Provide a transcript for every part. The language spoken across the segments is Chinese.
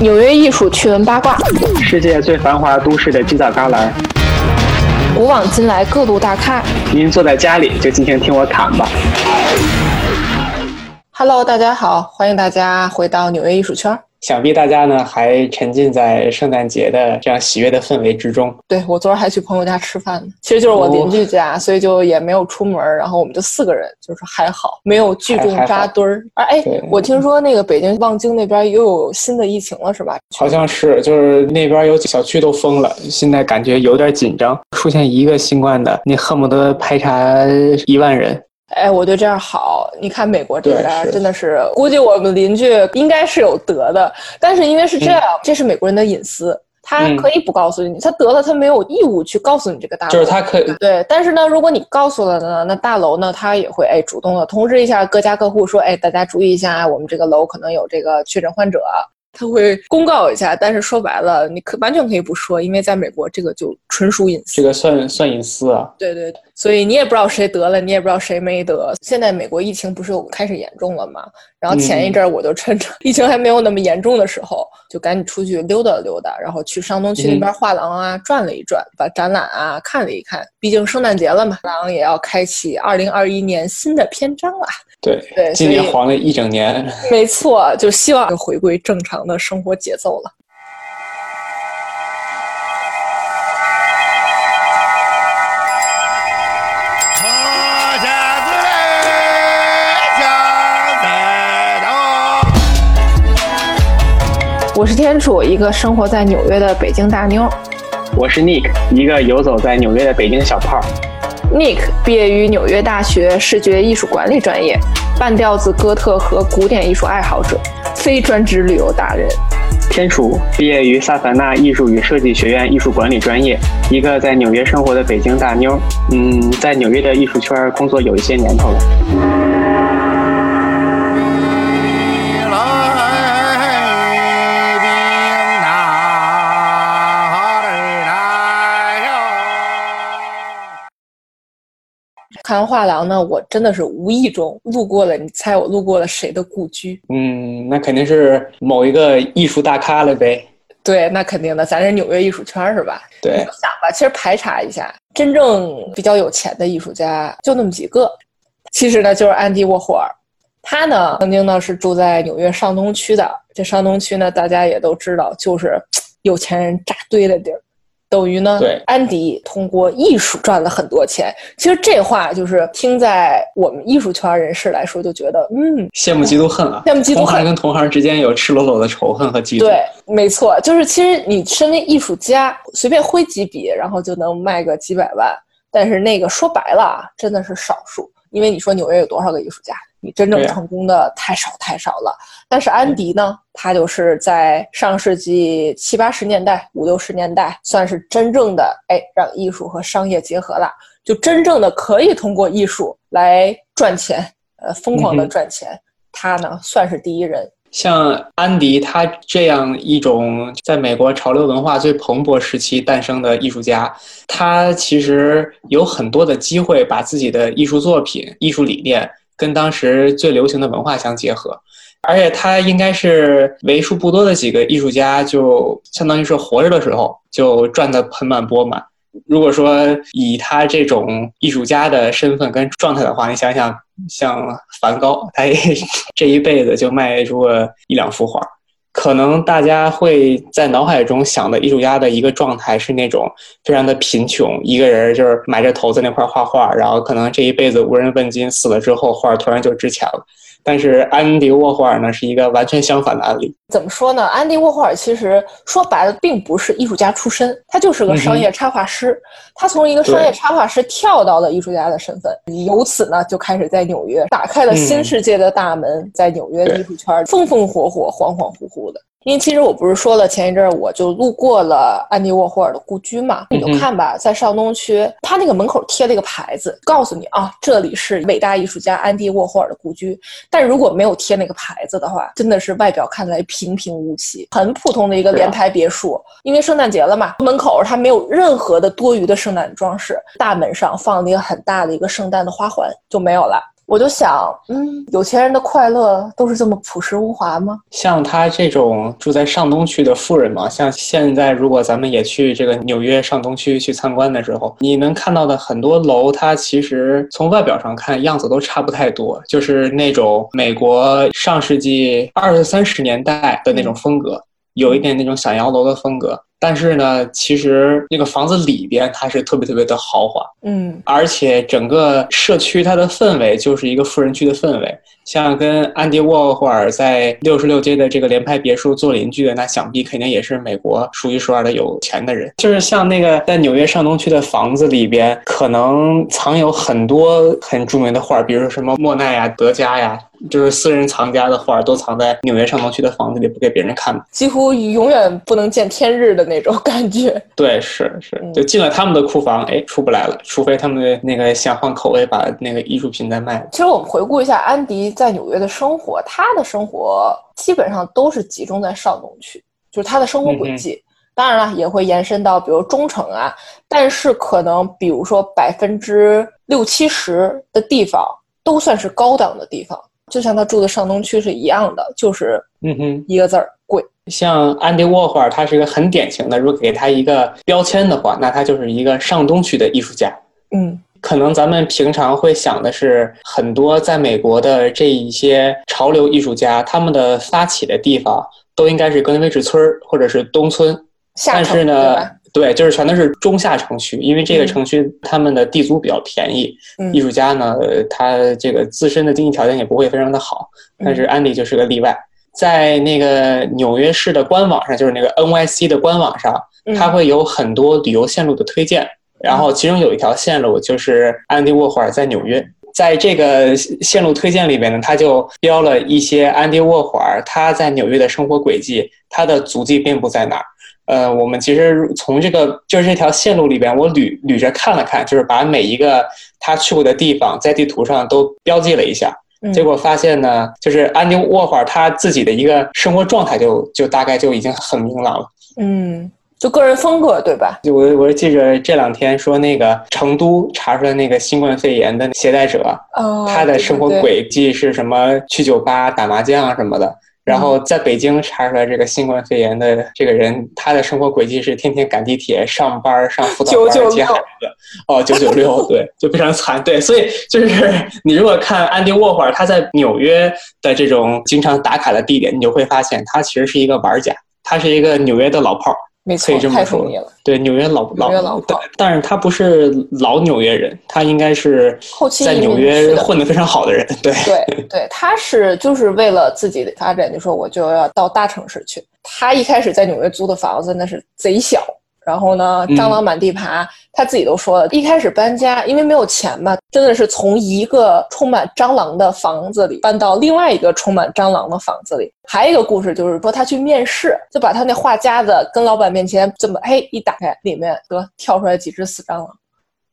纽约艺术趣闻八卦，世界最繁华都市的犄角旮旯，古往今来各路大咖。您坐在家里就尽情听我侃吧。Hello，大家好，欢迎大家回到纽约艺术圈。想必大家呢还沉浸在圣诞节的这样喜悦的氛围之中。对我昨儿还去朋友家吃饭呢，其实就是我邻居家，所以就也没有出门，然后我们就四个人，就是还好，没有聚众扎堆儿。而哎，我听说那个北京望京那边又有新的疫情了，是吧？好像是，就是那边有小区都封了，现在感觉有点紧张。出现一个新冠的，你恨不得排查一万人。哎，我觉得这样好。你看美国这边是真的是，估计我们邻居应该是有得的，但是因为是这样，这是美国人的隐私，他嗯可以不告诉你，他得了他没有义务去告诉你这个大楼。就是他可以，对，但是呢，如果你告诉了呢，那大楼呢，他也会哎主动的通知一下各家各户说，哎，大家注意一下，我们这个楼可能有这个确诊患者，他会公告一下。但是说白了，你可完全可以不说，因为在美国这个就纯属隐私。这个算算隐私啊。对对，对所以你也不知道谁得了，你也不知道谁没得。现在美国疫情不是有开始严重了吗？然后前一阵儿我就趁着 疫情还没有那么严重的时候，就赶紧出去溜达溜达，然后去上东区那边画廊啊、转了一转，把展览啊看了一看。毕竟圣诞节了嘛，画廊也要开启二零二一年新的篇章了。对，对，今年黄了一整年。没错，就希望回归正常的生活节奏了。是天楚，一个生活在纽约的北京大妞。我是 Nick，一个游走在纽约的北京小胖。Nick 毕业于纽约大学视觉艺术管理专业，半吊子哥特和古典艺术爱好者，非专职旅游达人。天楚毕业于萨凡纳艺术与设计学院艺术管理专业，一个在纽约生活的北京大妞。嗯，在纽约的艺术圈工作有一些年头了。看画廊呢，我真的是无意中路过了，你猜我路过了谁的故居？嗯，那肯定是某一个艺术大咖了呗。对，那肯定的，咱是纽约艺术圈是吧？对你，想吧，其实排查一下，真正比较有钱的艺术家就那么几个。其实呢，就是安迪沃霍尔，他呢曾经呢是住在纽约上东区的。这上东区呢，大家也都知道，就是 有钱人扎堆的地儿。等于呢对，安迪通过艺术赚了很多钱。其实这话就是听在我们艺术圈人士来说，就觉得嗯，羡慕嫉妒恨啊！羡慕嫉妒恨同行跟同行之间有赤裸裸的仇恨和嫉妒。对，没错，就是其实你身为艺术家，随便挥几笔，然后就能卖个几百万。但是那个说白了啊，真的是少数，因为你说纽约有多少个艺术家？你真正成功的太少太少了。但是安迪呢，他就是在上世纪七八十年代、五六十年代，算是真正的哎，让艺术和商业结合了，就真正的可以通过艺术来赚钱，呃，疯狂的赚钱。他呢，算是第一人。像安迪他这样一种在美国潮流文化最蓬勃时期诞生的艺术家，他其实有很多的机会把自己的艺术作品、艺术理念跟当时最流行的文化相结合。而且他应该是为数不多的几个艺术家，就相当于是活着的时候就赚得盆满钵满。如果说以他这种艺术家的身份跟状态的话，你想想，像梵高，他也 这一辈子就卖出了一两幅画。可能大家会在脑海中想的艺术家的一个状态是那种非常的贫穷，一个人就是埋着头在那块画画，然后可能这一辈子无人问津，死了之后画突然就值钱了。但是安迪沃霍尔呢，是一个完全相反的案例。怎么说呢？安迪沃霍尔其实说白了，并不是艺术家出身，他就是个商业插画师。他从一个商业插画师跳到了艺术家的身份，由此呢，就开始在纽约打开了新世界的大门，在纽约的艺术圈风风火火、恍恍惚惚的。因为其实我不是说了，前一阵儿我就路过了安迪沃霍尔的故居嘛，你就看吧，在上东区，他那个门口贴了一个牌子，告诉你啊，这里是伟大艺术家安迪沃霍尔的故居。但如果没有贴那个牌子的话，真的是外表看来平平无奇，很普通的一个联排别墅。因为圣诞节了嘛，门口它没有任何的多余的圣诞装饰，大门上放了一个很大的一个圣诞的花环就没有了。我就想，嗯，有钱人的快乐都是这么朴实无华吗？像他这种住在上东区的富人嘛，像现在如果咱们也去这个纽约上东区去参观的时候，你能看到的很多楼，它其实从外表上看样子都差不太多，就是那种美国上世纪二三十年代的那种风格，有一点那种小洋楼的风格。但是呢，其实那个房子里边它是特别特别的豪华，嗯而且整个社区它的氛围就是一个富人区的氛围。像跟安迪沃霍尔在六十六街的这个联排别墅做邻居的，那想必肯定也是美国数一数二的有钱的人。就是像那个在纽约上东区的房子里边，可能藏有很多很著名的画，比如说什么莫奈呀、德加呀，就是私人藏家的画，都藏在纽约上东区的房子里，不给别人看。几乎永远不能见天日的那种 感觉。对，是是嗯，就进了他们的库房，哎，出不来了，除非他们的那个想换口味，把那个艺术品再卖了。其实我们回顾一下安迪在纽约的生活，他的生活基本上都是集中在上东区，就是他的生活轨迹。当然了，也会延伸到比如中城啊，但是可能比如说百分之六七十的地方都算是高档的地方，就像他住的上东区是一样的，就是嗯哼。一个字儿贵。像安迪沃霍尔，他是一个很典型的，如果给他一个标签的话，那他就是一个上东区的艺术家。嗯可能咱们平常会想的是，很多在美国的这一些潮流艺术家，他们的发起的地方都应该是格林威治村或者是东村，但是呢？，对，就是全都是中下城区，因为这个嗯城区他们的地租比较便宜，嗯艺术家呢，呃他这个自身的经济条件也不会非常的好，但是安迪就是个例外。在那个纽约市的官网上，就是那个 NYC 的官网上，嗯它会有很多旅游线路的推荐，然后其中有一条线路就是安迪沃霍尔在纽约。在这个线路推荐里边呢，他就标了一些安迪沃霍尔他在纽约的生活轨迹，他的足迹遍布在哪儿。呃，我们其实从这个就是这条线路里边，我捋捋着看了看，就是把每一个他去过的地方在地图上都标记了一下。嗯结果发现呢，就是安迪沃霍尔他自己的一个生活状态就就大概就已经很明朗了。嗯，就个人风格对吧？就我我记着这两天说那个成都查出来那个新冠肺炎的携带者，哦，他的生活轨迹是什么？去酒吧打麻将什么的。然后在北京查出来这个新冠肺炎的这个人，他的生活轨迹是天天赶地铁、上班、上辅导班、996接孩子。哦，九九六，对，就非常惨。对，所以就是你如果看安迪沃霍尔他在纽约的这种经常打卡的地点，你就会发现他其实是一个玩家，他是一个纽约的老炮儿。没错可以这，么说。对，纽约老纽约老炮但但是他不是老纽约人，他应该是在纽约混得非常好的人。对，对对，他是就是为了自己的发展，就说我就要到大城市去。他一开始在纽约租的房子那是贼小，然后呢嗯。蟑螂满地爬，他自己都说了，一开始搬家因为没有钱嘛，真的是从一个充满蟑螂的房子里搬到另外一个充满蟑螂的房子里。还有一个故事就是说他去面试，就把他那画夹子跟老板面前这么哎一打开，里面得跳出来几只死蟑螂，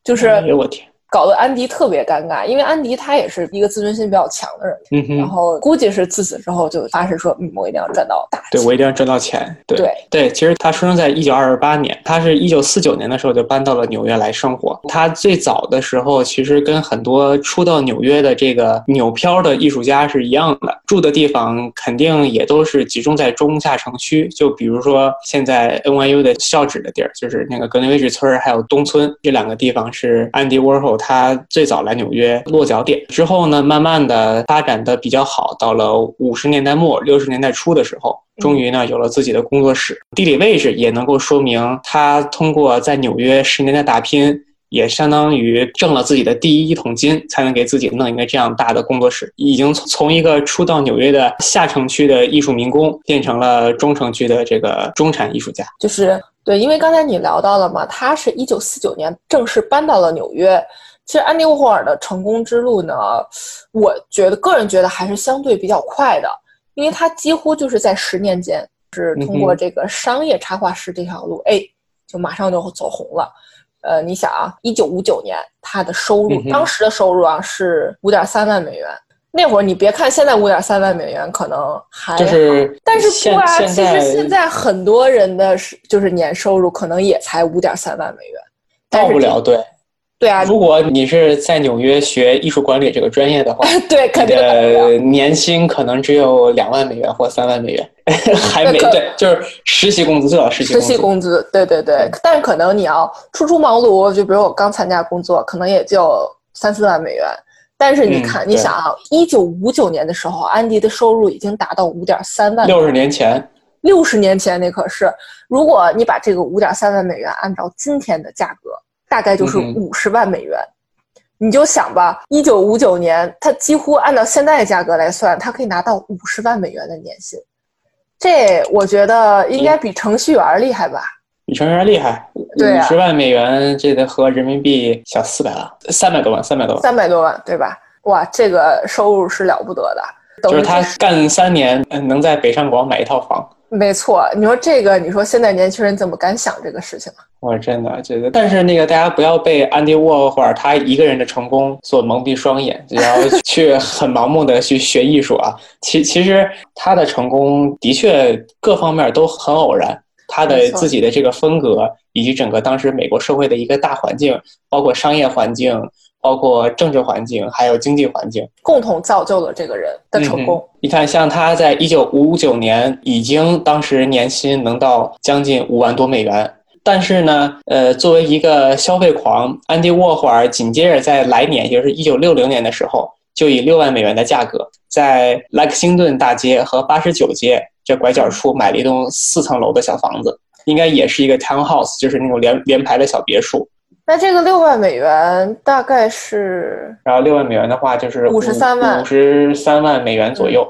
就是哎呦我天，搞得安迪特别尴尬，因为安迪他也是一个自尊心比较强的人。嗯然，后估计是自此之后就发誓说，嗯，我一定要赚到大钱。对我一定要赚到钱。对对对，其实他出生在一九二八年，他是一九四九年的时候就搬到了纽约来生活。他最早的时候其实跟很多初到纽约的这个纽漂的艺术家是一样的，住的地方肯定也都是集中在中下城区。就比如说现在 NYU 的校址的地儿，就是那个格林威治村还有东村这两个地方是安迪沃霍他最早来纽约落脚点。之后呢，慢慢的发展的比较好，到了五十年代末六十年代初的时候。终于呢，有了自己的工作室，地理位置也能够说明他通过在纽约十年的打拼，也相当于挣了自己的第一一桶金，才能给自己弄一个这样大的工作室。已经从从一个初到纽约的下城区的艺术民工，变成了中城区的这个中产艺术家。就是对，因为刚才你聊到了嘛，他是一九四九年正式搬到了纽约。其实安迪沃霍尔的成功之路呢，我觉得个人觉得还是相对比较快的，因为他几乎就是在十年间是通过这个商业插画师这条路，哎，就马上就走红了。呃，你想啊，一九五九年他的收入，嗯当时的收入啊是五点三万美元。那会儿你别看现在五点三万美元可能还就是但是现不啊，其实现在很多人的是就是年收入可能也才五点三万美元，到不了，对，对啊，如果你是在纽约学艺术管理这个专业的话，对，肯定达不了的年薪可能只有两万美元或三万美元，还没对，就是实习工资，最少实习实工资。习工资，对对对，但是可能你要初出茅庐，就比如我刚参加工作，可能也就三四万美元。但是你嗯看，你想啊，一九五九年的时候，安迪的收入已经达到五点三万，六十年前，六十年前那可是，如果你把这个五点三万美元按照今天的价格，大概就是五十万美元。你就想吧，一九五九年，他几乎按照现在的价格来算，他可以拿到五十万美元的年薪，这我觉得应该比程序员厉害吧？比程序员厉害，对啊五十万美元，这得合人民币小四百万，三百多万，三百多万。三百多万，对吧？哇，这个收入是了不得的，就是他干三年，嗯能在北上广买一套房。没错。你说这个，你说现在年轻人怎么敢想这个事情啊？我真的觉得，但是那个大家不要被安迪沃霍尔他一个人的成功所蒙蔽双眼，只要去很盲目的去学艺术啊。其其实他的成功的确各方面都很偶然，他的自己的这个风格以及整个当时美国社会的一个大环境，包括商业环境，包括政治环境，还有经济环境。共同造就了这个人的成功。嗯你看，像他在一九五九年已经当时年薪能到将近五万多美元，但是呢，呃，作为一个消费狂，安迪沃霍尔紧接着在来年，也就是一九六零年的时候，就以六万美元的价格，在莱克星顿大街和八十九街这拐角处买了一栋四层楼的小房子，应该也是一个 townhouse，就是那种连连排的小别墅。那这个六万美元大概是然后六万美元的话，就是五十三万五十三万美元左右，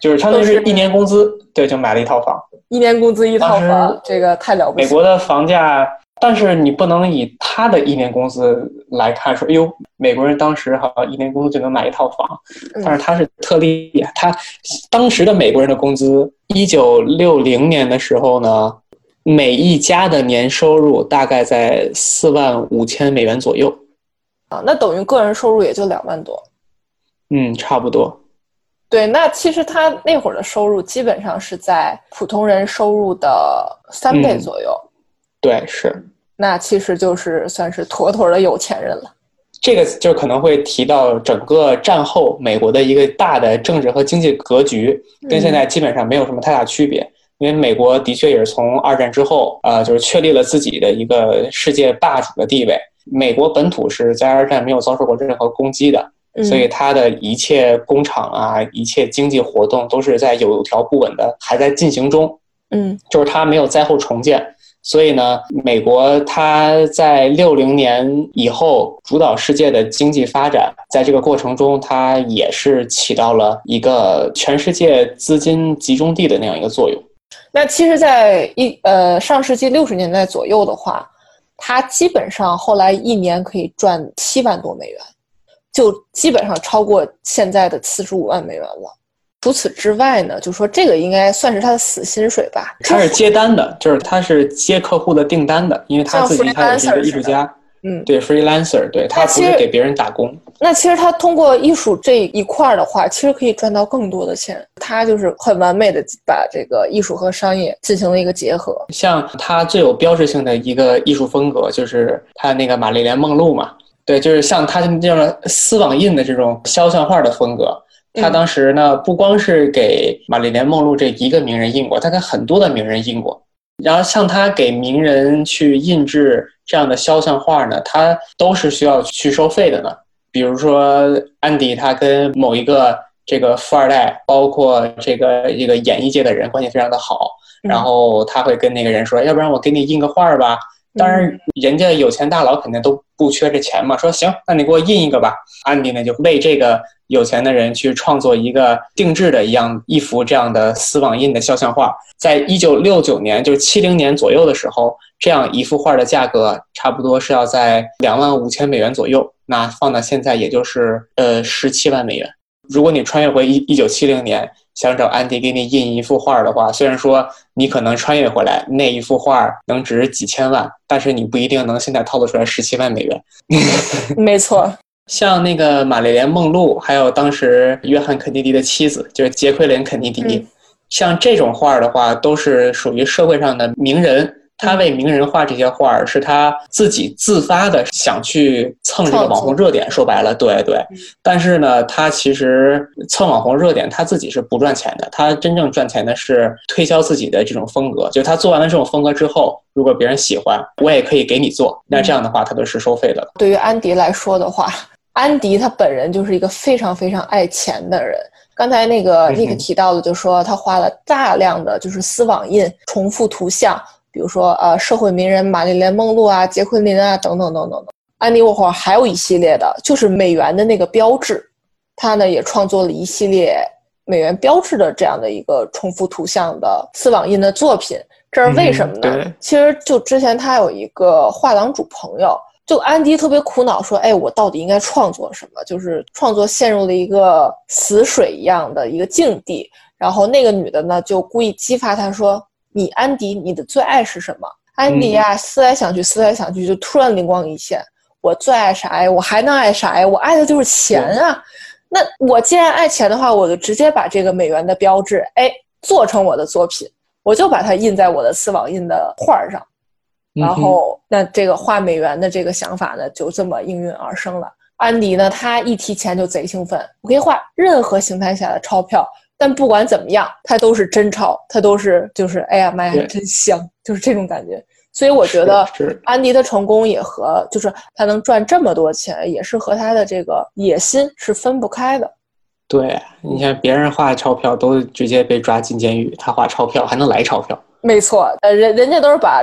就是相当于是一年工资，对，就买了一套房。一年工资一套房，这个太了不起。美国的房价，但是你不能以他的一年工资来看说，哎呦，美国人当时好像一年工资就能买一套房，嗯但是他是特例，他当时的美国人的工资，一九六零年的时候呢，每一家的年收入大概在四万五千美元左右，啊，那等于个人收入也就两万多。嗯，差不多。对，那其实他那会儿的收入基本上是在普通人收入的三倍嗯左右，对，是那其实就是算是妥妥的有钱人了。这个就可能会提到整个战后美国的一个大的政治和经济格局，跟现在基本上没有什么太大区别。因为美国的确也是从二战之后，呃，就是确立了自己的一个世界霸主的地位。美国本土是在二战没有遭受过任何攻击的，嗯所以它的一切工厂啊，一切经济活动都是在有条不紊的还在进行中。嗯就是它没有灾后重建，所以呢，美国它在六零年以后主导世界的经济发展，在这个过程中，它也是起到了一个全世界资金集中地的那样一个作用。那其实，在一呃上世纪六十年代左右的话，他基本上后来一年可以赚七万多美元，就基本上超过现在的四十五万美元了。除此之外呢，就说这个应该算是他的死薪水吧。他是接单的，就是他是接客户的订单的，因为他自己他也是一个艺术家，嗯，对 freelancer，对他不是给别人打工。那其实他通过艺术这一块儿的话，其实可以赚到更多的钱。他就是很完美的把这个艺术和商业进行了一个结合。像他最有标志性的一个艺术风格，就是他那个玛丽莲梦露嘛，对，就是像他这样的丝网印的这种肖像画的风格。他嗯当时呢，不光是给玛丽莲梦露这一个名人印过，他给很多的名人印过。然后像他给名人去印制这样的肖像画呢，他都是需要去收费的呢。比如说安迪，他跟某一个这个富二代，包括这个这个演艺界的人关系非常的好，嗯然后他会跟那个人说，要不然我给你印个画儿吧。当然，人家有钱大佬肯定都不缺这钱嘛，说行，那你给我印一个吧。安迪呢就为这个有钱的人去创作一个定制的一样一幅这样的丝网印的肖像画，在一九六九年，就是七零年左右的时候，这样一幅画的价格差不多是要在两万五千美元左右。那放到现在，也就是呃十七万美元。如果你穿越回一一九七零年，想找安迪给你印一幅画的话，虽然说你可能穿越回来那一幅画能值几千万，但是你不一定能现在套得出来十七万美元。没错，像那个玛丽莲梦露，还有当时约翰肯尼迪的妻子，就是杰奎琳肯尼迪，嗯像这种画儿的话，都是属于社会上的名人，他为名人画这些画儿，是他自己自发的想去蹭这个网红热点。说白了，对对。但是呢，他其实蹭网红热点，他自己是不赚钱的。他真正赚钱的是推销自己的这种风格。就他做完了这种风格之后，如果别人喜欢，我也可以给你做。那这样的话，他都是收费的了。对于安迪来说的话，安迪他本人就是一个非常非常爱钱的人。刚才那个 Nick 提到的，就说他画了大量的就是丝网印、重复图像，比如说呃社会名人玛丽莲梦露啊、杰奎琳啊等等等等等。安迪沃霍尔还有一系列的，就是美元的那个标志，他呢也创作了一系列美元标志的这样的一个重复图像的丝网印的作品。这是为什么呢？其实就之前他有一个画廊主朋友。就安迪特别苦恼，说：“哎，我到底应该创作什么？就是创作陷入了一个死水一样的一个境地。”然后那个女的呢，就故意激发他说：“你安迪，你的最爱是什么？”安迪呀，思来想去，思来想去，就突然灵光一现：“我最爱啥呀？我还能爱啥呀？我爱的就是钱啊！那我既然爱钱的话，我就直接把这个美元的标志，哎，做成我的作品，我就把它印在我的丝网印的画上。”然后，那这个画美元的这个想法呢，就这么应运而生了。安迪呢，他一提钱就贼兴奋，我可以画任何形态下的钞票，但不管怎么样，它都是真钞，它都是就是哎呀妈呀，真香，就是这种感觉。所以我觉得安迪的成功也和就是他能赚这么多钱，也是和他的这个野心是分不开的。对，你像别人画钞票都直接被抓进监狱，他画钞票还能来钞票。没错，呃，人人家都是把。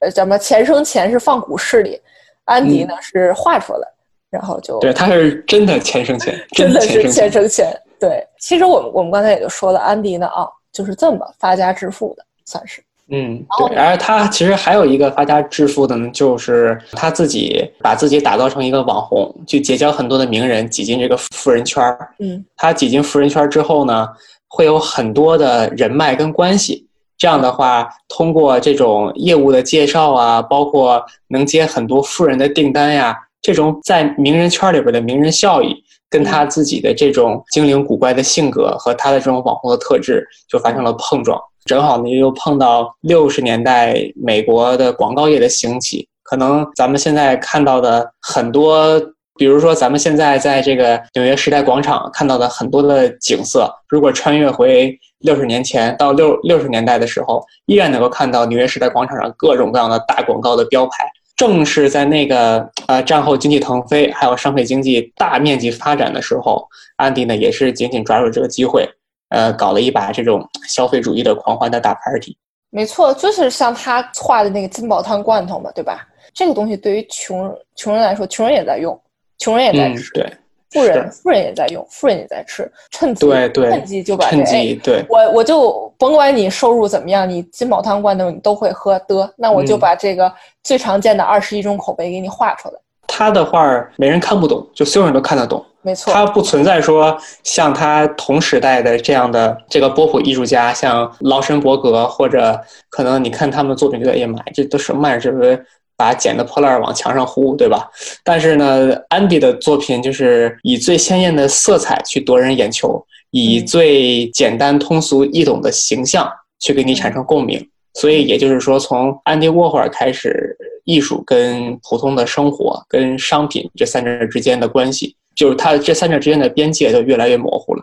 呃，什么钱生钱是放股市里，安迪呢是画出来，然后就对，他是真的钱生钱，真的是钱生钱。对，其实我们我们刚才也就说了，安迪呢啊，就是这么发家致富的，算是。嗯，对。而他其实还有一个发家致富的呢，就是他自己把自己打造成一个网红，去结交很多的名人，挤进这个富人圈儿。嗯，他挤进富人圈之后呢，会有很多的人脉跟关系。这样的话，通过这种业务的介绍啊，包括能接很多富人的订单呀，这种在名人圈里边的名人效益，跟他自己的这种精灵古怪的性格和他的这种网红的特质就发生了碰撞。正好呢，又碰到六十年代美国的广告业的兴起，可能咱们现在看到的很多。比如说，咱们现在在这个纽约时代广场看到的很多的景色，如果穿越回六十年前到六六十年代的时候，依然能够看到纽约时代广场上各种各样的大广告的标牌。正是在那个呃战后经济腾飞，还有商品经济大面积发展的时候，安迪呢也是紧紧抓住这个机会，呃，搞了一把这种消费主义的狂欢的大 party。没错，就是像他画的那个金宝汤罐头嘛，对吧？这个东西对于穷穷人来说，穷人也在用。穷人也在吃，对，富人富人也在用，富人也在吃，趁机趁机就把趁机对，我我就甭管你收入怎么样，你金宝汤罐头你都会喝的，那我就把这个最常见的二十一种口碑给你画出来。他的画儿没人看不懂，就所有人都看得懂，没错。他不存在说像他同时代的这样的这个波普艺术家，像劳申伯格或者可能你看他们的作品觉得哎呀妈呀，这都什么玩意儿？这不是？把剪的破烂往墙上糊，对吧？但是呢，安迪的作品就是以最鲜艳的色彩去夺人眼球，以最简单通俗易懂的形象去给你产生共鸣。所以也就是说，从安迪沃霍尔开始，艺术跟普通的生活、跟商品这三者之间的关系，就是它这三者之间的边界就越来越模糊了。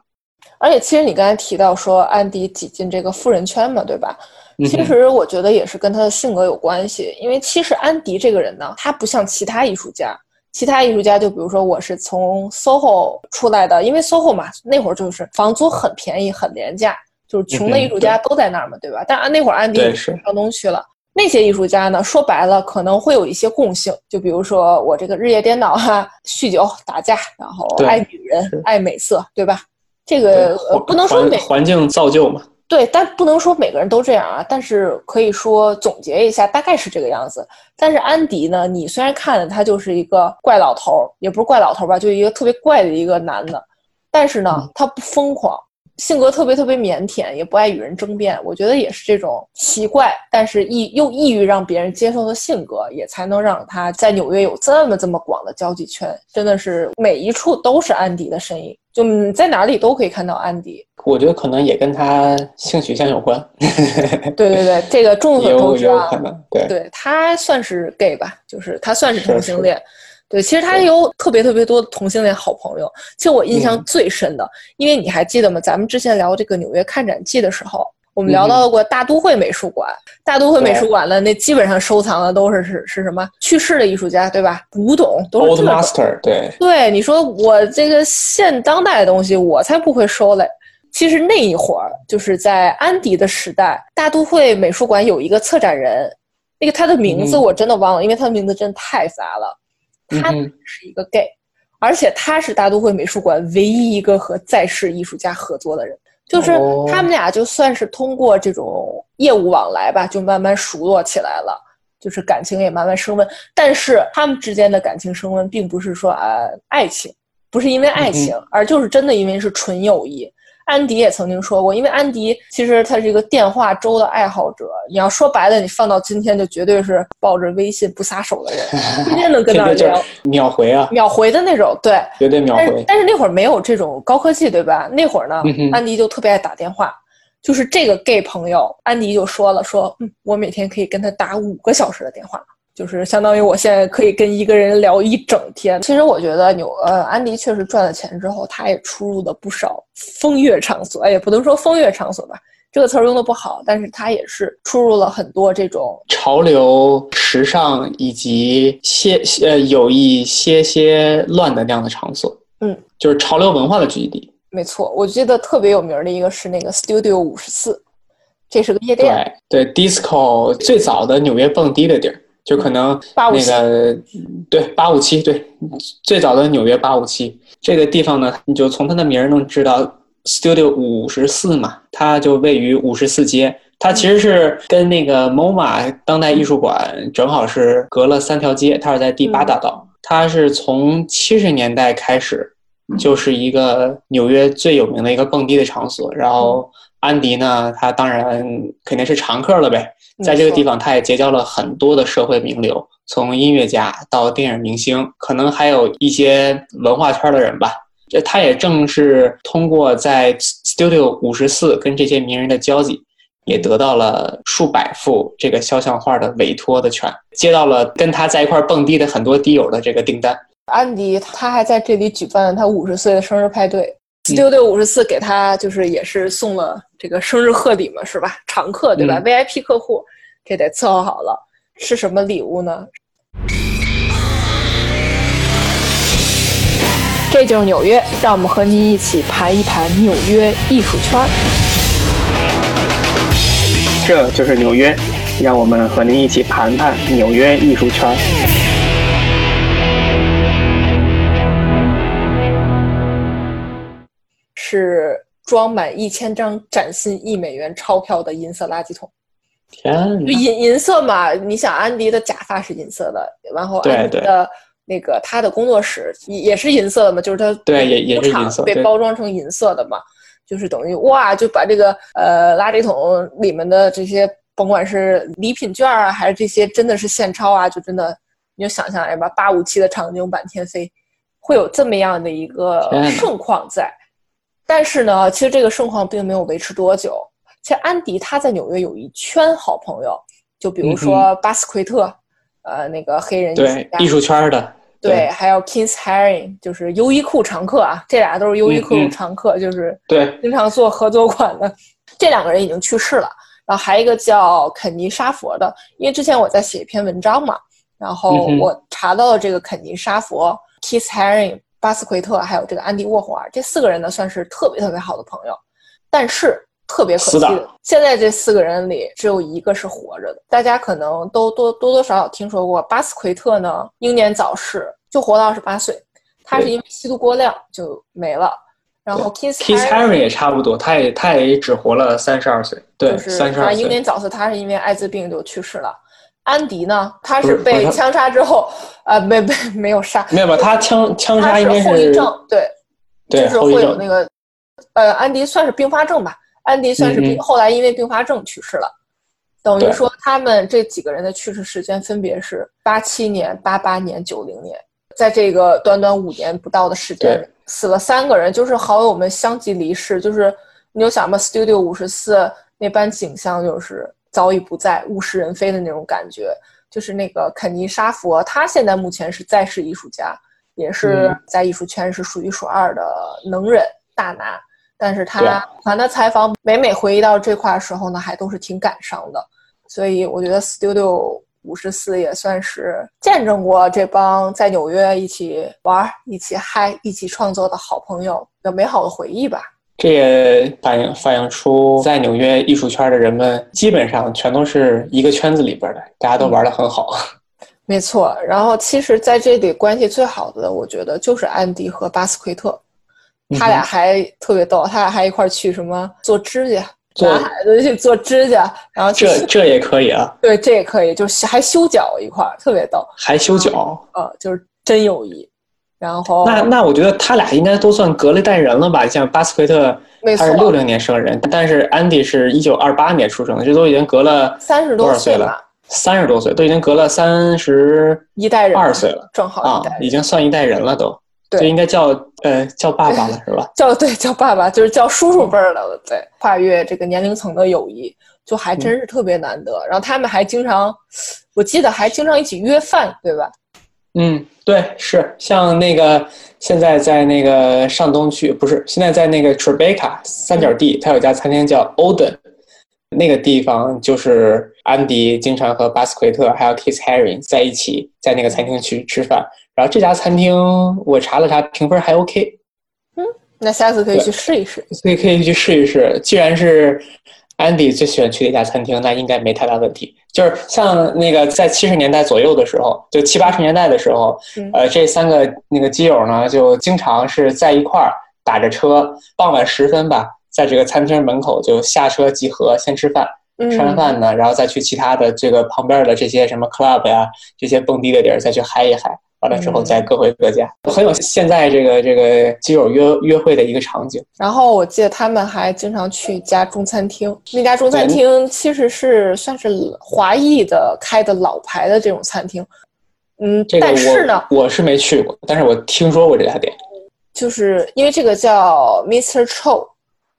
而且，其实你刚才提到说安迪挤进这个富人圈嘛，对吧？其实我觉得也是跟他的性格有关系，因为其实安迪这个人呢，他不像其他艺术家，其他艺术家就比如说我是从 SOHO 出来的，因为 SOHO 嘛，那会儿就是房租很便宜，很廉价，就是穷的艺术家都在那儿嘛，对吧？但那会儿安迪是上东去了，那些艺术家呢，说白了可能会有一些共性，就比如说我这个日夜颠倒哈，酗酒打架，然后爱女人，爱美色，对吧？这个不能说美环境造就嘛。对，但不能说每个人都这样啊。但是可以说总结一下，大概是这个样子。但是安迪呢，你虽然看着他就是一个怪老头儿，也不是怪老头儿吧，就一个特别怪的一个男的，但是呢，他不疯狂，性格特别特别腼腆，也不爱与人争辩。我觉得也是这种奇怪，但是易又易于让别人接受的性格，也才能让他在纽约有这么这么广的交际圈。真的是每一处都是安迪的身影，就你在哪里都可以看到安迪。我觉得可能也跟他性取向有关，对对对，这个众所周知啊有可。能，对对他算是 gay 吧，就是他算是同性恋。对，其实他有特别特别多的同性恋好朋友。其实我印象嗯最深的，因为你还记得吗？咱们之前聊这个纽约看展记的时候，我们嗯聊到过大都会美术馆。大都会美术馆呢，那基本上收藏的都是是是什么去世的艺术家，对吧？古董都是 Old master，对，对，你说我这个现当代的东西，我才不会收嘞。其实那一会儿，就是在安迪的时代，大都会美术馆有一个策展人，那个他的名字嗯我真的忘了，因为他的名字真的太杂了。他是一个 gay，而且他是大都会美术馆唯一一个和在世艺术家合作的人，就是哦他们俩就算是通过这种业务往来吧，就慢慢熟络起来了。就是感情也慢慢升温，但是他们之间的感情升温，并不是说呃爱情，不是因为爱情，而就是真的因为是纯友谊。安迪也曾经说过，因为安迪其实他是一个电话粥的爱好者。你要说白了，你放到今天就绝对是抱着微信不撒手的人，天天能跟那儿天天就聊，秒回啊，秒回的那种。对，绝对秒但是回，但是那会儿没有这种高科技，对吧？那会儿呢，嗯安迪就特别爱打电话。就是这个 gay 朋友，安迪就说了，说，嗯，我每天可以跟他打五个小时的电话，就是相当于我现在可以跟一个人聊一整天。其实我觉得纽呃，安迪确实赚了钱之后，他也出入了不少风月场所，哎，也不能说风月场所吧，这个词儿用的不好，但是他也是出入了很多这种。潮流、时尚以及些呃有一些些乱的那样的场所，嗯，就是潮流文化的聚集。地。没错，我记得特别有名儿的一个是那个 Studio 五十四，这是个夜对店，对，disco 最早的纽约蹦迪的地儿，就可能那个对八五七对最早的纽约八五七这个地方呢，你就从它的名儿能知道 Studio 五十四嘛，它就位于五十四街。它其实是跟那个 MoMA 当代艺术馆正好是隔了三条街，它是在第八大道。它是从七十年代开始，就是一个纽约最有名的一个蹦迪的场所。然后安迪呢，他当然肯定是常客了呗。在这个地方，他也结交了很多的社会名流，从音乐家到电影明星，可能还有一些文化圈的人吧。这他也正是通过在 Studio 五十四跟这些名人的交集，也得到了数百幅这个肖像画的委托的权，接到了跟他在一块儿蹦迪的很多迪友的这个订单。安迪他还在这里举办了他五十岁的生日派对。Studio 五十四给他就是也是送了这个生日贺礼嘛，是吧？常客对吧、嗯 v i p 客户，这得伺候好了。是什么礼物呢？这就是纽约，让我们和您一起盘一盘纽约艺术圈。这就是纽约，让我们和您一起盘盘纽约艺术圈。是装满一千张崭新一美元钞票的银色垃圾桶。天银银色嘛，你想安迪的假发是银色的，然后安迪的那个他的工作室也也是银色的嘛，就是他对也也是银色被包装成银色的嘛，就是等于哇，就把这个呃垃圾桶里面的这些，甭管是礼品券啊，还是这些真的是现钞啊，就真的你就想象哎吧，八五七的场景满天飞，会有这么样的一个盛况在。但是呢，其实这个盛况并没有维持多久。其实安迪他在纽约有一圈好朋友，就比如嗯说巴斯奎特，呃，那个黑人艺术家，对艺术圈的，对，还有 Kings Haring，就是优衣库常客啊，这俩都是优衣库常客，就是对。经常做合作款的。这两个人已经去世了，然后还有一个叫肯尼沙佛的，因为之前我在写一篇文章嘛，然后我查到了这个肯尼沙佛、Keith Haring、巴斯奎特，还有这个安迪沃霍尔这四个人呢，算是特别特别好的朋友，但是。特别可惜的，现在这四个人里只有一个是活着的。大家可能都多多多少少听说过，巴斯奎特呢英年早逝，就活到二十八岁。他是因为吸毒过量就没了。然后 Keith Keith Haring 也差不多，他也他也只活了三十二岁，对，就是三十二岁英。年早逝，他是因为艾滋病就去世了。安迪呢，他是被枪杀之后，呃，没没没有杀，没有吧？他枪枪杀应该是后遗症，对，对就是会有那个呃，安迪算是并发症吧，安迪算是并、嗯。嗯后来因为并发症去世了，等于说他们这几个人的去世时间分别是八七年、八八年、九零年，在这个短短五年不到的时间里，死了三个人，就是好友们相继离世，就是你有想吗？Studio 五十四那般景象就是早已不在，物是人非的那种感觉。就是那个肯尼沙佛，他现在目前是在世艺术家，也是嗯在艺术圈是数一数二的能人大拿。但是对他谈的采访，每每回忆到这块时候呢，还都是挺感伤的。所以我觉得 Studio 五十四也算是见证过这帮在纽约一起玩、一起嗨、一起创作的好朋友的美好的回忆吧。这也反映反映出在纽约艺术圈的人们基本上全都是一个圈子里边的，大家都玩的很好。没错，然后其实在这里关系最好的，我觉得就是安迪和巴斯奎特，他俩还特别逗，他俩还一块儿去什么做指甲，做男孩子去做指甲，然后这这也可以啊，对这也可以，就是还修脚一块儿，特别逗，还修脚。呃，就是真友谊。然后那那我觉得他俩应该都算隔了一代人了吧？像巴斯奎特他是六零年生人，但是安迪是一九二八年出生的，这都已经隔了三十多少岁了？三十多岁，都已经隔了三十一代人二岁了正好啊一代，已经算一代人了都。对就应该叫呃叫爸爸了是吧？叫对叫爸爸，就是叫叔叔辈儿的了。对，跨越这个年龄层的友谊，就还真是特别难得。然后他们还经常，我记得还经常一起约饭，对吧？嗯，对，是像那个现在在那个上东区，不是现在在那个 Tribeca 三角地，它有家餐厅叫 Oden，那个地方就是安迪经常和巴斯奎特还有 Keith Haring 在一起在那个餐厅去吃饭。然后这家餐厅我查了查，评分还 OK，嗯那下次可以去试一试。所以可以去试一试。既然是安迪最喜欢去的一家餐厅，那应该没太大问题。就是像那个在七十年代左右的时候，就七八十年代的时候，嗯呃，这三个那个基友呢，就经常是在一块儿打着车，傍晚时分吧，在这个餐厅门口就下车集合，先吃饭。嗯，吃完饭呢，然后再去其他的这个旁边的这些什么 club 呀，这些蹦迪的地儿再去嗨一嗨。完了之后嗯再各回各家，很有现在这个这个基友约约会的一个场景。然后我记得他们还经常去一家中餐厅，那家中餐厅其实是算是华裔的开的老牌的这种餐厅。嗯，这个但是呢，我我是没去过，但是我听说过这家店。就是因为这个叫 Mr. Cho，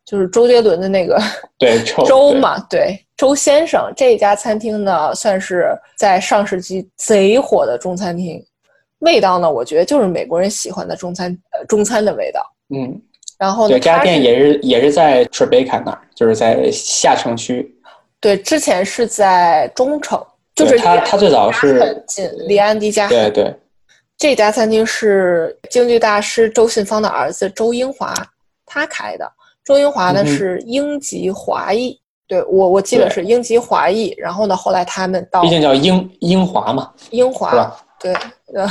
就是周杰伦的那个对 周嘛，对，周先生这家餐厅呢，算是在上世纪贼火的中餐厅。味道呢，我觉得就是美国人喜欢的中餐，呃，中餐的味道。嗯，然后呢，对，这家店也是也是在 Tribeca 那儿，就是在下城区。对，之前是在中城，就是对它离它最早家是很近，离安迪家很对对，这家餐厅是京剧大师周信芳的儿子周英华他开的。周英华呢、是英籍华裔，对我我记得是英籍华裔。然后呢，后来他们到毕竟叫英英华嘛，英华？对，呃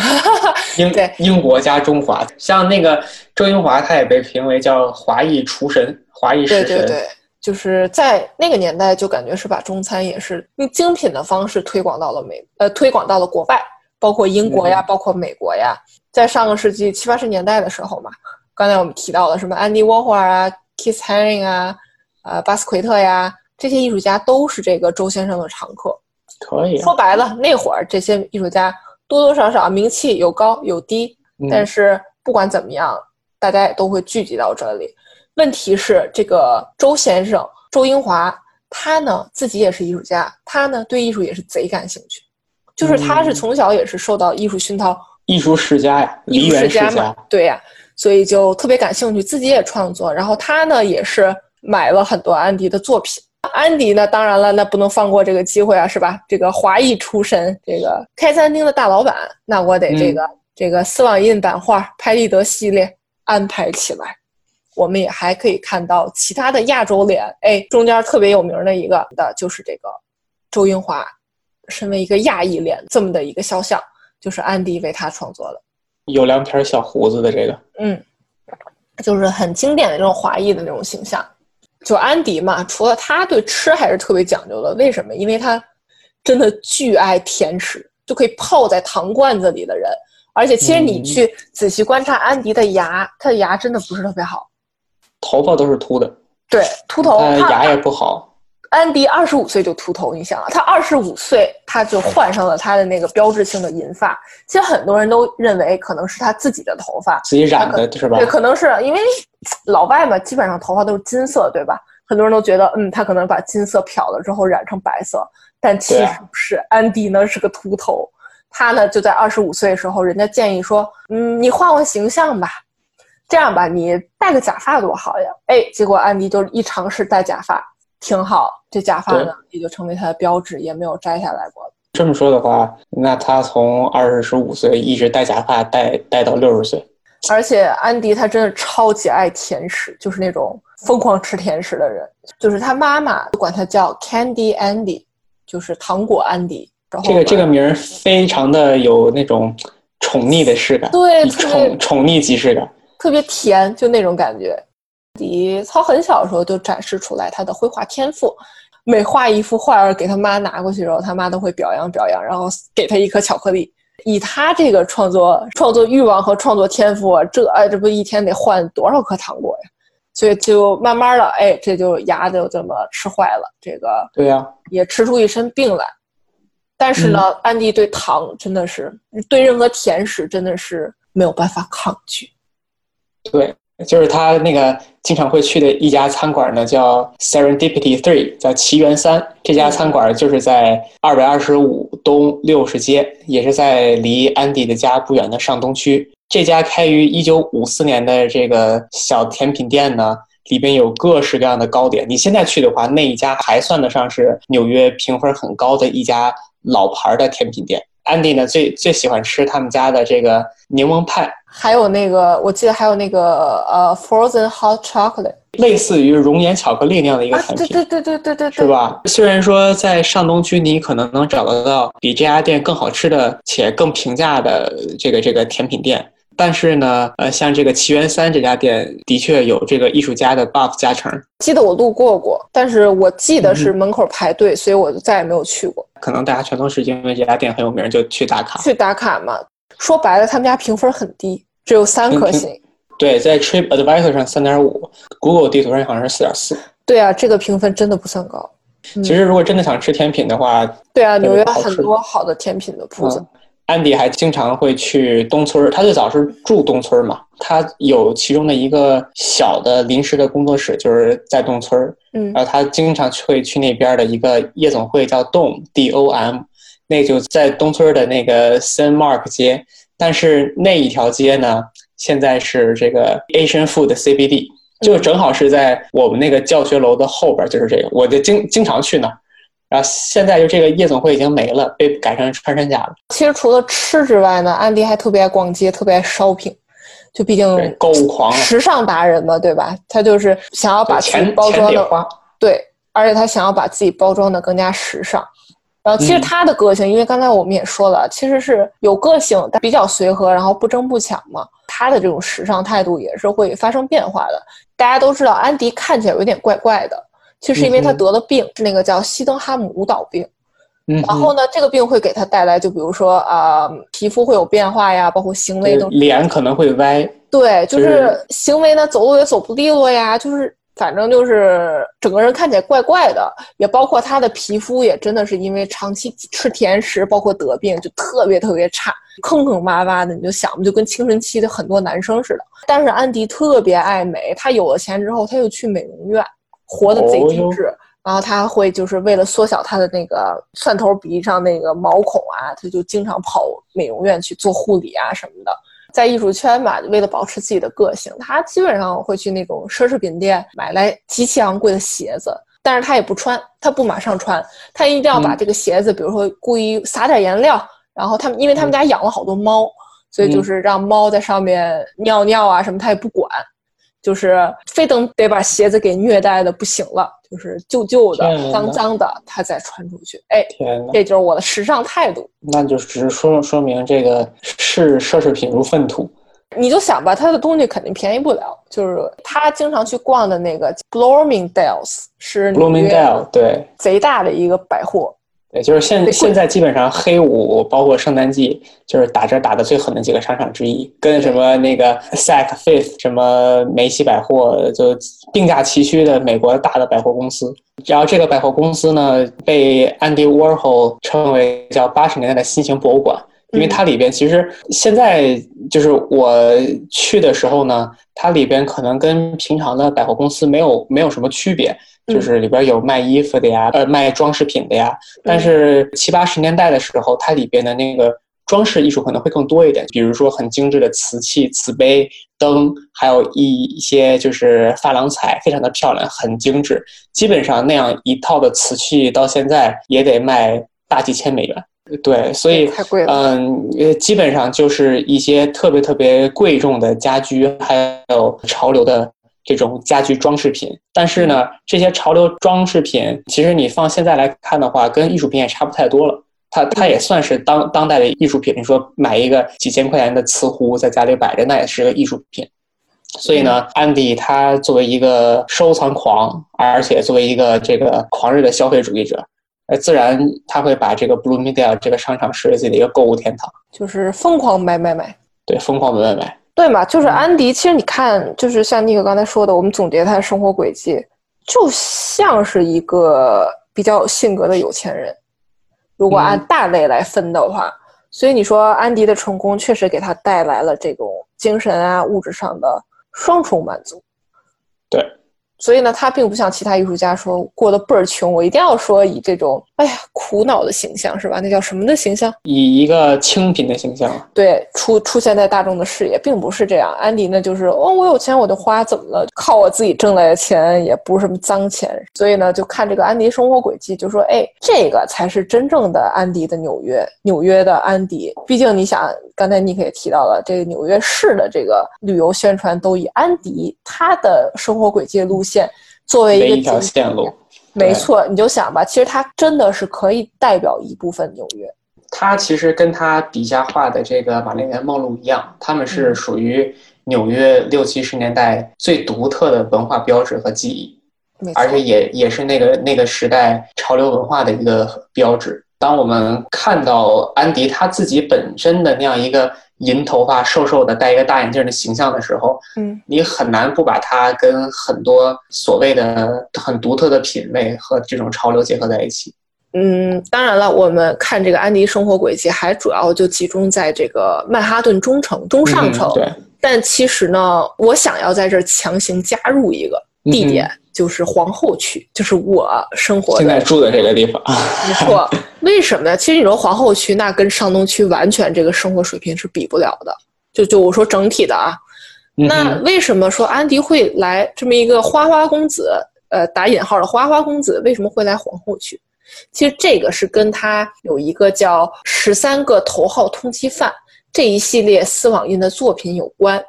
英对英国加中华，像那个周英华，他也被评为叫华裔厨神、华裔食神。对对对，就是在那个年代，就感觉是把中餐也是用精品的方式推广到了美，呃，推广到了国外，包括英国呀，嗯包括美国呀。在上个世纪七八十年代的时候嘛，刚才我们提到了什么安迪沃霍尔啊、Keith Haring 啊、呃巴斯奎特呀，这些艺术家都是这个周先生的常客。可以啊。说白了，那会儿这些艺术家多多少少名气有高有低，嗯但是不管怎么样，大家也都会聚集到这里。问题是，这个周先生周英华，他呢自己也是艺术家，他呢对艺术也是贼感兴趣，就是他是嗯从小也是受到艺术熏陶，艺术世家呀，艺术世世家嘛，对呀、所以就特别感兴趣，自己也创作。然后他呢也是买了很多安迪的作品。安迪呢，当然了，那不能放过这个机会啊，是吧？这个华裔出身，这个开餐厅的大老板，那我得这个、这个丝网印版画拍立得系列安排起来。我们也还可以看到其他的亚洲脸，哎，中间特别有名的一个的就是这个周英华，身为一个亚裔脸这么的一个肖像，就是安迪为他创作的。有两撇小胡子的这个，嗯，就是很经典的这种华裔的那种形象。就安迪嘛，除了他对吃还是特别讲究的，为什么？因为他真的巨爱甜食，就可以泡在糖罐子里的人。而且其实你嗯去仔细观察安迪的牙，他的牙真的不是特别好。头发都是秃的，对，秃头。牙也不好。安迪二十五岁就秃头，你想啊，他二十五岁他就换上了他的那个标志性的银发。其实很多人都认为可能是他自己的头发，自己染的是吧对，？可能是因为老外嘛，基本上头发都是金色，对吧？很多人都觉得，嗯，他可能把金色漂了之后染成白色，但其实不是。安迪呢是个秃头，他呢就在二十五岁的时候，人家建议说，嗯，你换换形象吧，这样吧，你戴个假发多好呀。哎，结果安迪就一尝试戴假发，挺好，这假发呢也就成为他的标志，也没有摘下来过。这么说的话，那他从二十五岁一直戴假发戴戴到六十岁，而且安迪他真的超级爱甜食，就是那种疯狂吃甜食的人。就是他妈妈管他叫 Candy Andy，就是糖果安迪。然后这个这个名儿非常的有那种宠溺的视感，对宠宠溺即视感。特别甜，就那种感觉。安迪从很小的时候就展示出来他的绘画天赋，每画一幅画儿给他妈拿过去之后，他妈都会表扬表扬，然后给他一颗巧克力。以他这个创作创作欲望和创作天赋，这哎这不一天得换多少颗糖果呀？所以就慢慢的，哎，这就牙就这么吃坏了，这个对呀、也吃出一身病来。但是呢，安迪对糖真的是对任何甜食真的是没有办法抗拒。对，就是他那个经常会去的一家餐馆呢，叫 Serendipity Three，叫奇缘三。这家餐馆就是在二百二十五东六十街，也是在离安迪的家不远的上东区。这家开于一九五四年的这个小甜品店呢，里边有各式各样的糕点。你现在去的话，那一家还算得上是纽约评分很高的一家老牌的甜品店。安迪呢，最最喜欢吃他们家的这个柠檬派，还有那个，我记得还有那个呃，frozen hot chocolate 类似于熔岩巧克力那样的一个啊，产品，对对对对对对，是？吧？虽然说在上东区你可能能找得到比这家店更好吃的且更平价的这个这个甜品店，但是呢，呃，像这个奇缘三这家店的确有这个艺术家的 buff 加成，记得我路过过，但是我记得嗯是门口排队，所以我就再也没有去过。可能大家全都是因为这家店很有名就去打卡。去打卡嘛，说白了，他们家评分很低，只有三颗星。对，在 Trip Advisor 上三点五，Google 地图上好像是四点四。对啊，这个评分真的不算高。嗯其实如果真的想吃甜品的话，对啊，纽约很多好的甜品的铺子。嗯，安迪还经常会去东村儿，他最早是住东村儿嘛，他有其中的一个小的临时的工作室，就是在东村儿，嗯然后他经常会去那边的一个夜总会叫 Dom D O M，那就在东村的那个 San Mark 街，但是那一条街呢，现在是这个 Asian Food CBD。就正好是在我们那个教学楼的后边，就是这个，我就经经常去那儿。然后现在就这个夜总会已经没了，被改成穿山甲了。其实除了吃之外呢，安迪还特别爱逛街，特别爱 shopping。就毕竟购物狂啊时尚达人嘛，对吧？他就是想要把自己包装的对，而且他想要把自己包装的更加时尚。然后其实嗯他的个性，因为刚才我们也说了，其实是有个性，但比较随和，然后不争不抢嘛。他的这种时尚态度也是会发生变化的。大家都知道，安迪看起来有点怪怪的，其实是因为他得了病，是那个叫西登哈姆舞蹈病。嗯，然后呢，这个病会给他带来，就比如说啊、皮肤会有变化呀，包括行为都脸可能会歪，对，就就是是行为呢，走路也走不利落呀，就是反正就是整个人看起来怪怪的，也包括他的皮肤也真的是因为长期吃甜食，包括得病，就特别特别差，坑坑洼洼的，你就想吧，就跟青春期的很多男生似的。但是安迪特别爱美，他有了钱之后，他又去美容院，活得贼精致。然后他会就是为了缩小他的那个蒜头鼻上那个毛孔啊，他就经常跑美容院去做护理啊什么的。在艺术圈吧，为了保持自己的个性，他基本上会去那种奢侈品店买来极其昂贵的鞋子，但是他也不穿，他不马上穿，他一定要把嗯。这个鞋子，比如说故意撒点颜料，然后他们因为他们家养了好多猫，所以就是让猫在上面尿尿啊什么，他也不管，就是非等得把鞋子给虐待的不行了，就是旧旧的、脏脏的，他再穿出去。哎，天哪，这就是我的时尚态度。那就只是说说明这个视奢侈品如粪土。你就想吧，他的东西肯定便宜不了。就是他经常去逛的那个 Bloomingdale's 是 Bloomingdale 对贼大的一个百货，对，就是现现在基本上黑五包括圣诞季，就是打折打的最狠的几个商场之一，跟什么那个 Saks Fifth、什么梅西百货就并驾齐驱的美国大的百货公司。然后这个百货公司呢，被 Andy Warhol 称为叫八十年代的新型博物馆。因为它里边其实现在就是我去的时候呢，它里边可能跟平常的百货公司没有没有什么区别，就是里边有卖衣服的呀，呃，卖装饰品的呀。但是七八十年代的时候，它里边的那个装饰艺术可能会更多一点，比如说很精致的瓷器、瓷杯、灯，还有一些就是珐琅彩，非常的漂亮，很精致。基本上那样一套的瓷器到现在也得卖大几千美元。对，所以太贵了。嗯，呃，基本上就是一些特别特别贵重的家居，还有潮流的这种家居装饰品。但是呢，这些潮流装饰品，其实你放现在来看的话，跟艺术品也差不太多了。它它也算是当当代的艺术品。你说买一个几千块钱的瓷壶在家里摆着，那也是个艺术品。所以呢，安迪他作为一个收藏狂，而且作为一个这个狂热的消费主义者。呃，自然他会把这个 Bloomingdale 这个商场视为自己的一个购物天堂，就是疯狂买买买。对，疯狂买买买。对嘛，就是安迪。其实你看，就是像尼克刚才说的，我们总结他的生活轨迹，就像是一个比较有性格的有钱人。如果按大类来分的话，所以你说安迪的成功确实给他带来了这种精神啊、物质上的双重满足。对。所以呢，他并不像其他艺术家说过得倍儿穷，我一定要说以这种哎呀苦恼的形象是吧？那叫什么的形象？以一个清贫的形象，对，出出现在大众的视野，并不是这样。安迪呢，就是哦，我有钱我就花，怎么了？靠我自己挣来的钱，也不是什么脏钱。所以呢，就看这个安迪生活轨迹，就说哎，这个才是真正的安迪的纽约，纽约的安迪。毕竟你想，刚才尼克也提到了，这个纽约市的这个旅游宣传都以安迪他的生活轨迹路线。作为一条线路，没错，你就想吧，其实它真的是可以代表一部分纽约。它其实跟它底下画的这个玛丽莲梦露一样，他们是属于纽约六七十年代最独特的文化标志和记忆，而且也也是那个那个时代潮流文化的一个标志。当我们看到安迪他自己本身的那样一个。银头发、瘦瘦的、戴一个大眼镜的形象的时候，嗯，你很难不把它跟很多所谓的很独特的品味和这种潮流结合在一起。嗯，当然了，我们看这个安迪生活轨迹，还主要就集中在这个曼哈顿中城、中上城。对。但其实呢，我想要在这儿强行加入一个地点。就是皇后区，就是我生活现在住的这个地方。没错，为什么呢？其实你说皇后区，那跟上东区完全这个生活水平是比不了的。就就我说整体的啊，那为什么说安迪会来这么一个花花公子？呃，打引号的花花公子为什么会来皇后区？其实这个是跟他有一个叫《十三个头号通缉犯》这一系列丝网印的作品有关。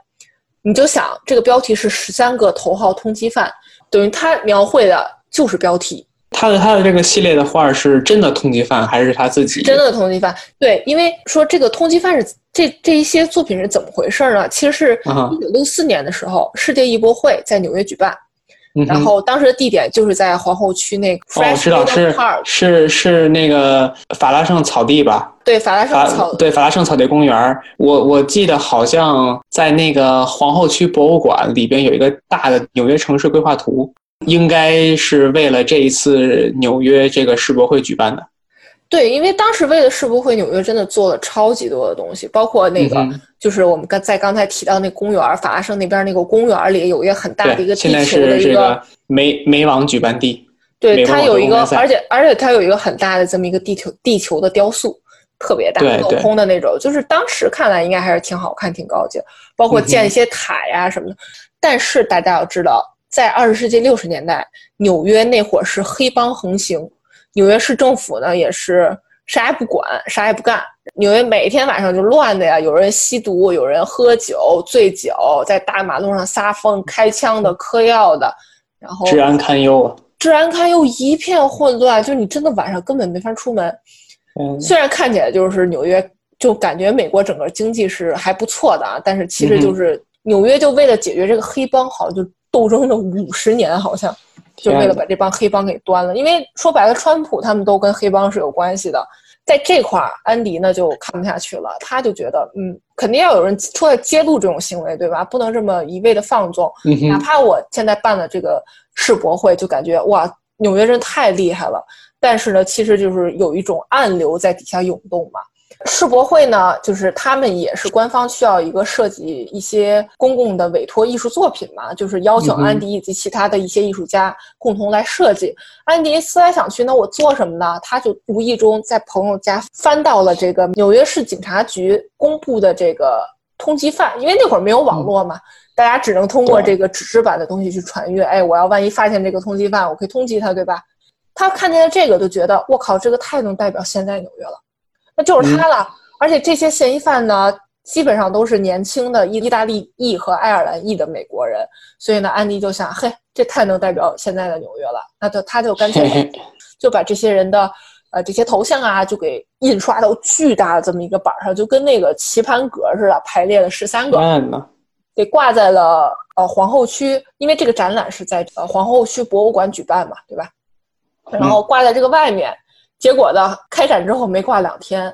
你就想，这个标题是“十三个头号通缉犯”。等于他描绘的就是标题。他的他的这个系列的画是真的通缉犯还是他自己？真的通缉犯。对，因为说这个通缉犯是这这一些作品是怎么回事呢？其实是一九六四年的时候，世界艺博会在纽约举办，然后当时的地点就是在皇后区那个。哦，我知道是是是那个法拉盛草地吧？对，法拉盛草对法拉盛草地公园。我我记得好像在那个皇后区博物馆里边有一个大的纽约城市规划图，应该是为了这一次纽约这个世博会举办的。对，因为当时为了世博会，纽约真的做了超级多的东西，包括那个就是我们刚在刚才提到那公园，法拉盛那边那个公园里有一个很大的一个地球的一个美美网举办地。对，它有一个，而且而且它有一个很大的这么一个地球地球的雕塑。特别大镂空的那种，就是当时看来应该还是挺好看、挺高级，包括建一些塔呀什么的。但是大家要知道，在二十世纪六十年代，纽约那会儿是黑帮横行，纽约市政府呢也是啥也不管、啥也不干，纽约每天晚上就乱的呀，有人吸毒，有人喝酒醉酒，在大马路上撒疯、开枪的、嗑药的，然后治安堪忧啊，治安堪忧，一片混乱，就你真的晚上根本没法出门。嗯虽然看起来就是纽约，就感觉美国整个经济是还不错的啊，但是其实就是纽约就为了解决这个黑帮，好像就斗争了五十年，好像。就为了把这帮黑帮给端了。因为说白了，川普他们都跟黑帮是有关系的。在这块儿，安迪呢就看不下去了，他就觉得，嗯，肯定要有人出来揭露这种行为，对吧？不能这么一味的放纵。哪怕我现在办了这个世博会，就感觉哇，纽约人太厉害了。但是呢，其实就是有一种暗流在底下涌动嘛。世博会呢，就是他们也是官方需要一个设计一些公共的委托艺术作品嘛，就是邀请嗯哼安迪以及其他的一些艺术家共同来设计。安迪思来想去，那我做什么呢？他就无意中在朋友家翻到了这个纽约市警察局公布的这个通缉犯，因为那会儿没有网络嘛，大家只能通过这个纸质版的东西去传阅。哎，我要万一发现这个通缉犯，我可以通缉他，对吧？他看见了这个，就觉得我靠，这个太能代表现在纽约了，那就是他了。而且这些嫌疑犯呢，基本上都是年轻的意意大利裔和爱尔兰裔的美国人，所以呢，安迪就想，嘿，这太能代表现在的纽约了，那就他就干脆就把这些人的呃这些头像啊，就给印刷到巨大的这么一个板儿上，就跟那个棋盘格似的，排列了十三个，给挂在了呃皇后区，因为这个展览是在呃皇后区博物馆举办嘛，对吧？然后挂在这个外面，结果呢，开展之后没挂两天，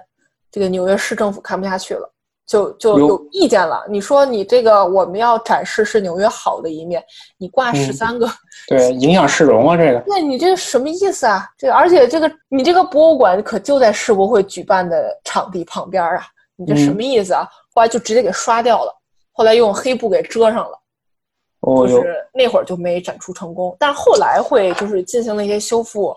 这个纽约市政府看不下去了。就就有意见了，你说你这个我们要展示是纽约好的一面，你挂嗯十三个，对，影响市容啊，这个。那你这什么意思啊？这而且这个你这个博物馆可就在世博会举办的场地旁边啊，你这什么意思啊？后来就直接给刷掉了，后来用黑布给遮上了，哦，就是那会儿就没展出成功，但是后来会就是进行了一些修复，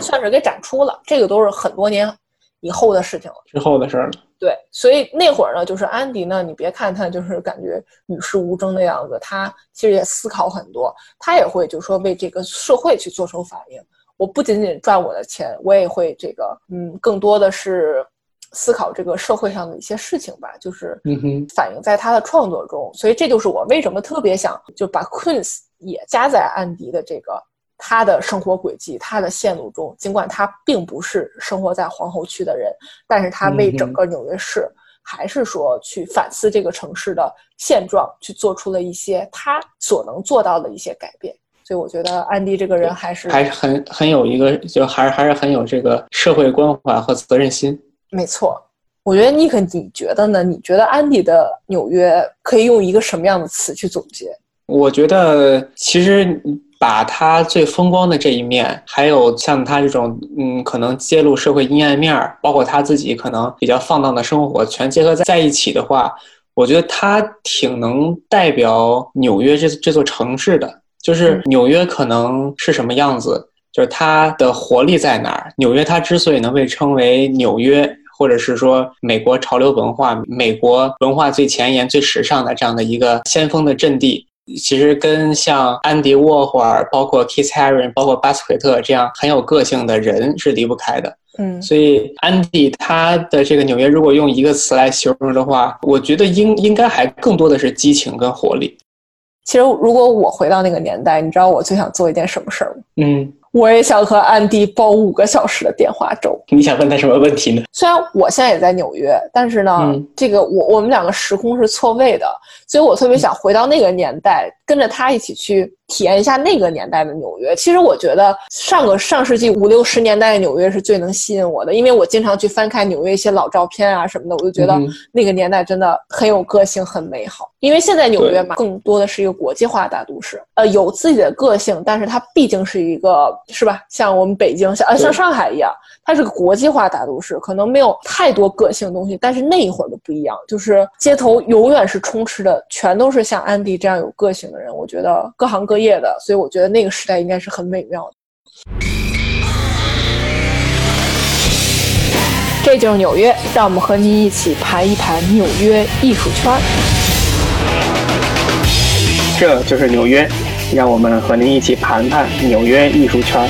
算是给展出了，这个都是很多年以后的事情了。之后的事儿了。对，所以那会儿呢，就是安迪呢，你别看他就是感觉与世无争的样子，他其实也思考很多，他也会就是说为这个社会去做出反应。我不仅仅赚我的钱，我也会这个，嗯，更多的是思考这个社会上的一些事情吧，就是嗯哼反映在他的创作中。所以这就是我为什么特别想就把 Queens 也加在安迪的这个他的生活轨迹、他的线路中。尽管他并不是生活在皇后区的人，但是他为整个纽约市，还是说去反思这个城市的现状，去做出了一些他所能做到的一些改变。所以我觉得安迪这个人还是还是很很有一个，就还是还是很有这个社会关怀和责任心。没错。我觉得尼克，你觉得呢？你觉得安迪的纽约可以用一个什么样的词去总结？我觉得其实把他最风光的这一面，还有像他这种嗯，可能揭露社会阴暗面儿，包括他自己可能比较放荡的生活，全结合在在一起的话，我觉得他挺能代表纽约这这座城市的。就是纽约可能是什么样子，就是它的活力在哪儿。纽约它之所以能被称为纽约，或者是说美国潮流文化、美国文化最前沿、最时尚的这样的一个先锋的阵地，其实跟像安迪沃霍尔、包括 Keith Haring、包括巴斯奎特这样很有个性的人是离不开的。嗯所以安迪他的这个纽约，如果用一个词来形容的话，我觉得应应该还更多的是激情跟活力。其实如果我回到那个年代，你知道我最想做一件什么事儿吗？嗯，我也想和安迪煲五个小时的电话粥。你想问他什么问题呢？虽然我现在也在纽约，但是呢，嗯这个我我们两个时空是错位的，所以我特别想回到那个年代，跟着他一起去体验一下那个年代的纽约。其实我觉得上个上世纪五六十年代的纽约是最能吸引我的，因为我经常去翻看纽约一些老照片啊什么的，我就觉得嗯那个年代真的很有个性，很美好。因为现在纽约嘛，更多的是一个国际化大都市，呃，有自己的个性，但是它毕竟是一个是吧？像我们北京，像呃像上海一样，它是个国际化大都市，可能没有太多个性的东西，但是那一会儿就不一样，就是街头永远是充斥的，全都是像安迪这样有个性的人。我觉得各行各业的，所以我觉得那个时代应该是很美妙的。这就是纽约，让我们和您一起盘一盘纽约艺术圈。这就是纽约，让我们和您一起盘盘纽约艺术圈。